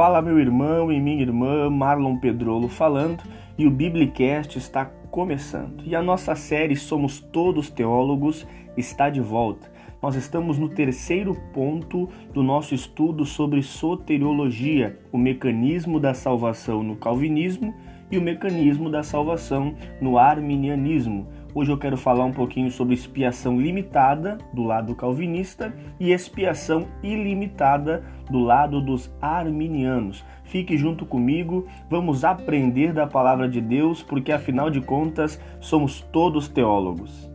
Fala meu irmão e minha irmã, Marlon Pedrolo falando, e o Biblicast está começando. E a nossa série Somos Todos Teólogos está de volta. Nós estamos no terceiro ponto do nosso estudo sobre soteriologia, o mecanismo da salvação no calvinismo e o mecanismo da salvação no arminianismo Hoje eu quero falar um pouquinho sobre expiação limitada do lado calvinista e expiação ilimitada do lado dos arminianos. Fique junto comigo, vamos aprender da palavra de Deus, porque afinal de contas somos todos teólogos.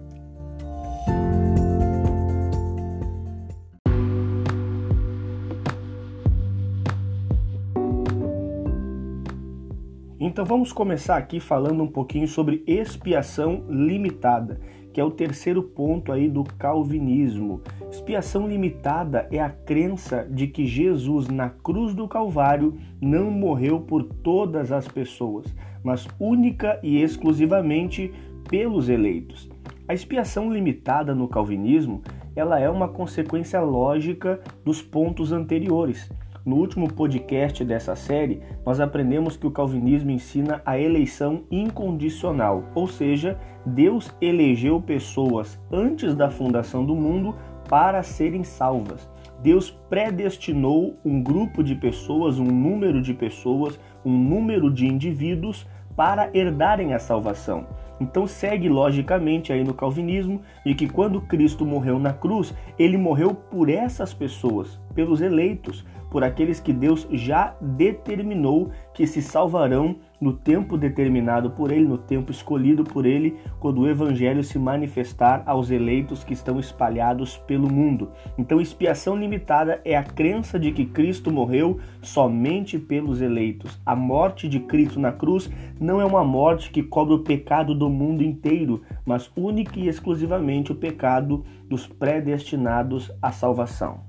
Então vamos começar aqui falando um pouquinho sobre expiação limitada, que é o terceiro ponto aí do calvinismo. Expiação limitada é a crença de que Jesus na cruz do Calvário não morreu por todas as pessoas, mas única e exclusivamente pelos eleitos. A expiação limitada no calvinismo, ela é uma consequência lógica dos pontos anteriores. No último podcast dessa série, nós aprendemos que o calvinismo ensina a eleição incondicional, ou seja, Deus elegeu pessoas antes da fundação do mundo para serem salvas. Deus predestinou um grupo de pessoas, um número de pessoas, um número de indivíduos para herdarem a salvação. Então segue logicamente aí no calvinismo de que quando Cristo morreu na cruz, ele morreu por essas pessoas, pelos eleitos, por aqueles que Deus já determinou que se salvarão no tempo determinado por Ele, no tempo escolhido por Ele, quando o Evangelho se manifestar aos eleitos que estão espalhados pelo mundo. Então, expiação limitada é a crença de que Cristo morreu somente pelos eleitos. A morte de Cristo na cruz não é uma morte que cobra o pecado do mundo inteiro, mas única e exclusivamente o pecado dos predestinados à salvação.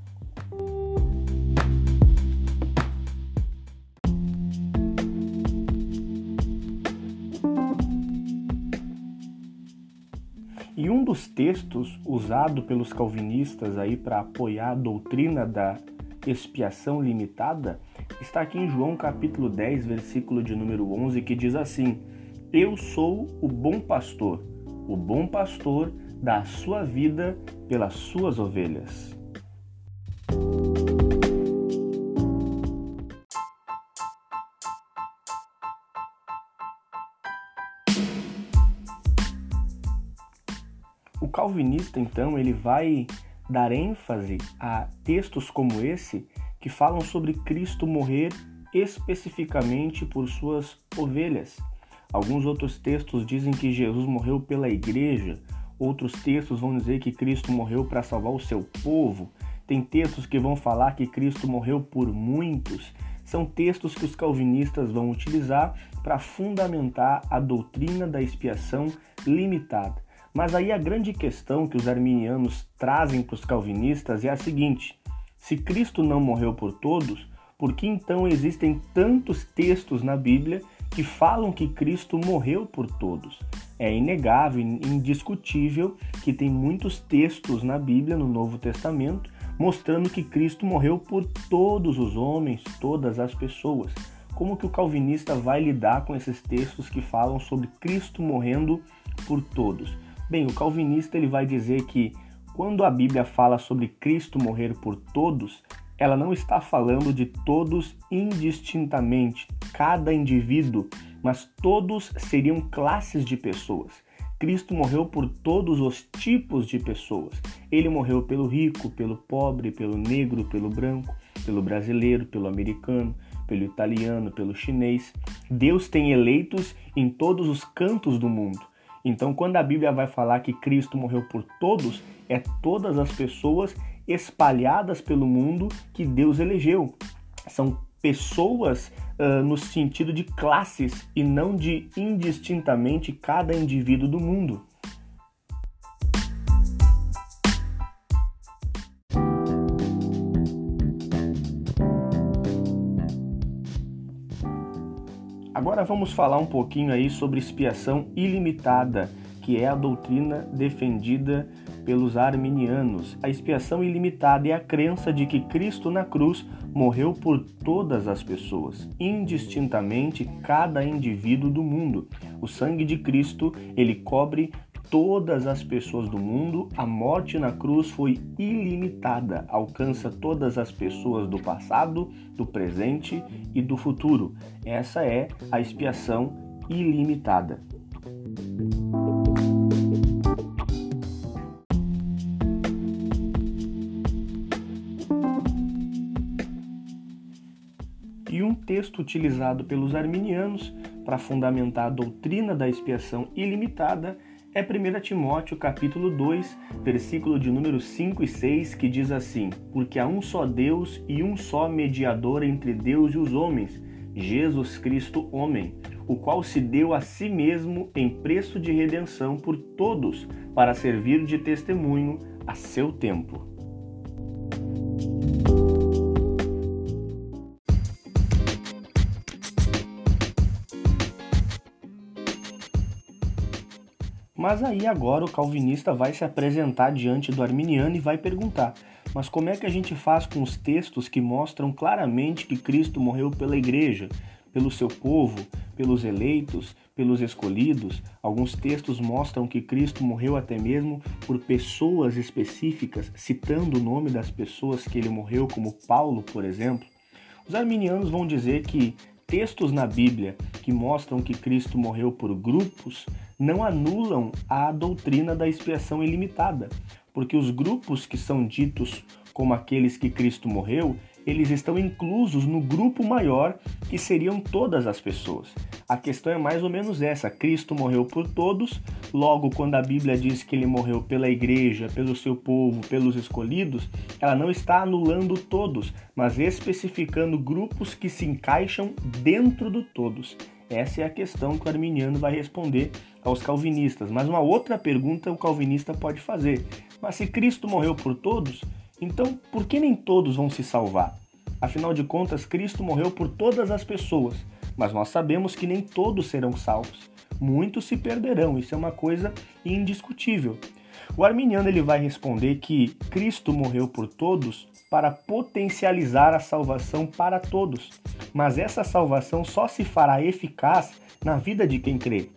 E um dos textos usado pelos calvinistas aí para apoiar a doutrina da expiação limitada está aqui em João capítulo 10, versículo de número 11, que diz assim: Eu sou o bom pastor. O bom pastor dá a sua vida pelas suas ovelhas. O calvinista, então, ele vai dar ênfase a textos como esse que falam sobre Cristo morrer especificamente por suas ovelhas. Alguns outros textos dizem que Jesus morreu pela igreja, outros textos vão dizer que Cristo morreu para salvar o seu povo. Tem textos que vão falar que Cristo morreu por muitos. São textos que os calvinistas vão utilizar para fundamentar a doutrina da expiação limitada. Mas aí a grande questão que os arminianos trazem para os calvinistas é a seguinte: se Cristo não morreu por todos, por que então existem tantos textos na Bíblia que falam que Cristo morreu por todos? É inegável, indiscutível que tem muitos textos na Bíblia, no Novo Testamento, mostrando que Cristo morreu por todos os homens, todas as pessoas. Como que o calvinista vai lidar com esses textos que falam sobre Cristo morrendo por todos? Bem, o calvinista ele vai dizer que quando a Bíblia fala sobre Cristo morrer por todos, ela não está falando de todos indistintamente, cada indivíduo, mas todos seriam classes de pessoas. Cristo morreu por todos os tipos de pessoas. Ele morreu pelo rico, pelo pobre, pelo negro, pelo branco, pelo brasileiro, pelo americano, pelo italiano, pelo chinês. Deus tem eleitos em todos os cantos do mundo. Então, quando a Bíblia vai falar que Cristo morreu por todos, é todas as pessoas espalhadas pelo mundo que Deus elegeu. São pessoas uh, no sentido de classes e não de indistintamente cada indivíduo do mundo. Agora vamos falar um pouquinho aí sobre expiação ilimitada, que é a doutrina defendida pelos arminianos. A expiação ilimitada é a crença de que Cristo na cruz morreu por todas as pessoas, indistintamente cada indivíduo do mundo. O sangue de Cristo, ele cobre todas as pessoas do mundo, a morte na cruz foi ilimitada, alcança todas as pessoas do passado, do presente e do futuro. Essa é a expiação ilimitada. Texto utilizado pelos arminianos para fundamentar a doutrina da expiação ilimitada é 1 Timóteo capítulo 2, versículo de número 5 e 6, que diz assim: Porque há um só Deus e um só mediador entre Deus e os homens, Jesus Cristo homem, o qual se deu a si mesmo em preço de redenção por todos, para servir de testemunho a seu tempo. Mas aí agora o calvinista vai se apresentar diante do arminiano e vai perguntar: mas como é que a gente faz com os textos que mostram claramente que Cristo morreu pela igreja, pelo seu povo, pelos eleitos, pelos escolhidos? Alguns textos mostram que Cristo morreu até mesmo por pessoas específicas, citando o nome das pessoas que ele morreu, como Paulo, por exemplo. Os arminianos vão dizer que textos na Bíblia que mostram que Cristo morreu por grupos não anulam a doutrina da expiação ilimitada, porque os grupos que são ditos como aqueles que Cristo morreu, eles estão inclusos no grupo maior que seriam todas as pessoas. A questão é mais ou menos essa: Cristo morreu por todos, logo, quando a Bíblia diz que ele morreu pela igreja, pelo seu povo, pelos escolhidos, ela não está anulando todos, mas especificando grupos que se encaixam dentro do todos. Essa é a questão que o arminiano vai responder aos calvinistas. Mas uma outra pergunta o calvinista pode fazer: mas se Cristo morreu por todos, então, por que nem todos vão se salvar? Afinal de contas, Cristo morreu por todas as pessoas, mas nós sabemos que nem todos serão salvos. Muitos se perderão, isso é uma coisa indiscutível. O arminiano ele vai responder que Cristo morreu por todos para potencializar a salvação para todos, mas essa salvação só se fará eficaz na vida de quem crê.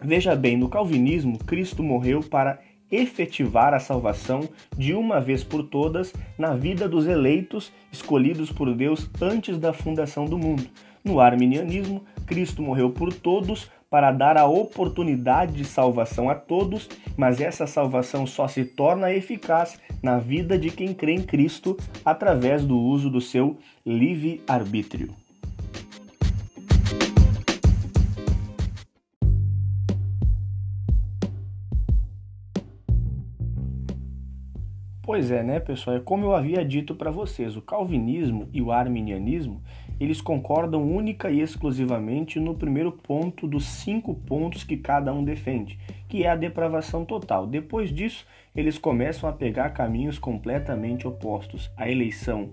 Veja bem, no calvinismo, Cristo morreu para efetivar a salvação de uma vez por todas na vida dos eleitos escolhidos por Deus antes da fundação do mundo. No arminianismo, Cristo morreu por todos para dar a oportunidade de salvação a todos, mas essa salvação só se torna eficaz na vida de quem crê em Cristo através do uso do seu livre-arbítrio. Pois é, né, pessoal? É como eu havia dito para vocês, o calvinismo e o arminianismo, eles concordam única e exclusivamente no primeiro ponto dos cinco pontos que cada um defende, que é a depravação total. Depois disso, eles começam a pegar caminhos completamente opostos: a eleição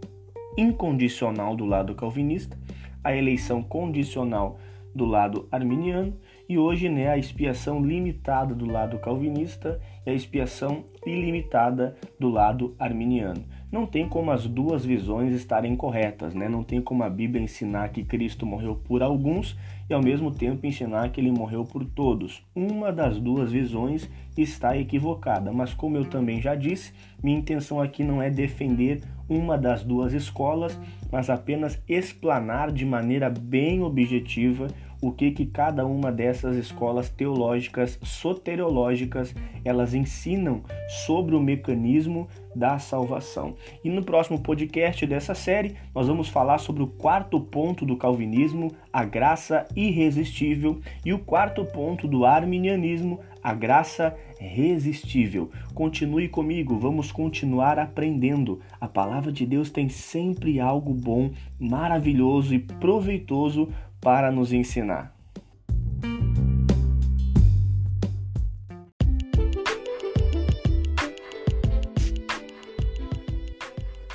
incondicional do lado calvinista, a eleição condicional do lado arminiano e hoje né, a expiação limitada do lado calvinista e a expiação ilimitada do lado arminiano. Não tem como as duas visões estarem corretas, né? Não tem como a Bíblia ensinar que Cristo morreu por alguns e ao mesmo tempo ensinar que ele morreu por todos. Uma das duas visões está equivocada, mas como eu também já disse, minha intenção aqui não é defender uma das duas escolas, mas apenas explanar de maneira bem objetiva o que que cada uma dessas escolas teológicas soteriológicas elas ensinam sobre o mecanismo da salvação. E no próximo podcast dessa série, nós vamos falar sobre o quarto ponto do calvinismo, a graça irresistível, e o quarto ponto do arminianismo, a graça resistível. Continue comigo, vamos continuar aprendendo. A palavra de Deus tem sempre algo bom, maravilhoso e proveitoso para nos ensinar.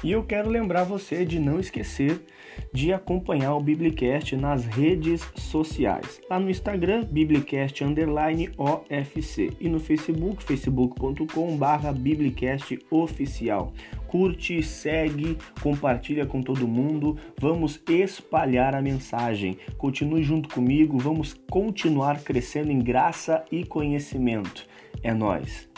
E eu quero lembrar você de não esquecer de acompanhar o Biblicast nas redes sociais. Lá no Instagram, Biblicast OFC e no Facebook, facebook.com barra Biblicast oficial. Curte, segue, compartilha com todo mundo, vamos espalhar a mensagem. Continue junto comigo, vamos continuar crescendo em graça e conhecimento. É nós.